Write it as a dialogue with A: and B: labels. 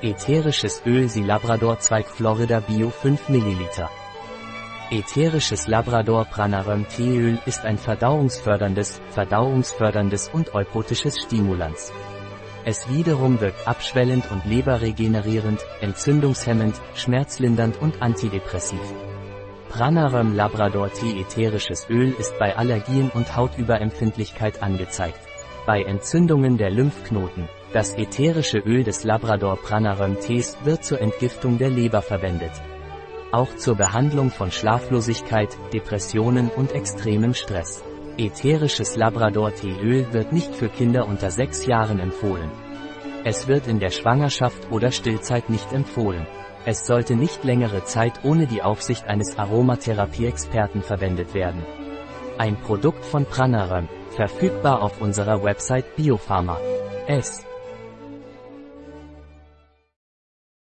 A: Ätherisches Öl Sie Labrador Zweig Florida Bio 5 ml. Ätherisches Labrador Pranarum Teeöl ist ein verdauungsförderndes, verdauungsförderndes und eupotisches Stimulans. Es wiederum wirkt abschwellend und leberregenerierend, entzündungshemmend, schmerzlindernd und antidepressiv. Pranarum Labrador Tee ätherisches Öl ist bei Allergien und Hautüberempfindlichkeit angezeigt. Bei Entzündungen der Lymphknoten, das ätherische Öl des Labrador Pranarum Tees wird zur Entgiftung der Leber verwendet. Auch zur Behandlung von Schlaflosigkeit, Depressionen und extremem Stress. Ätherisches Labrador Teeöl wird nicht für Kinder unter 6 Jahren empfohlen. Es wird in der Schwangerschaft oder Stillzeit nicht empfohlen. Es sollte nicht längere Zeit ohne die Aufsicht eines Aromatherapie-Experten verwendet werden. Ein Produkt von Pranarum, verfügbar auf unserer Website Biopharma. S.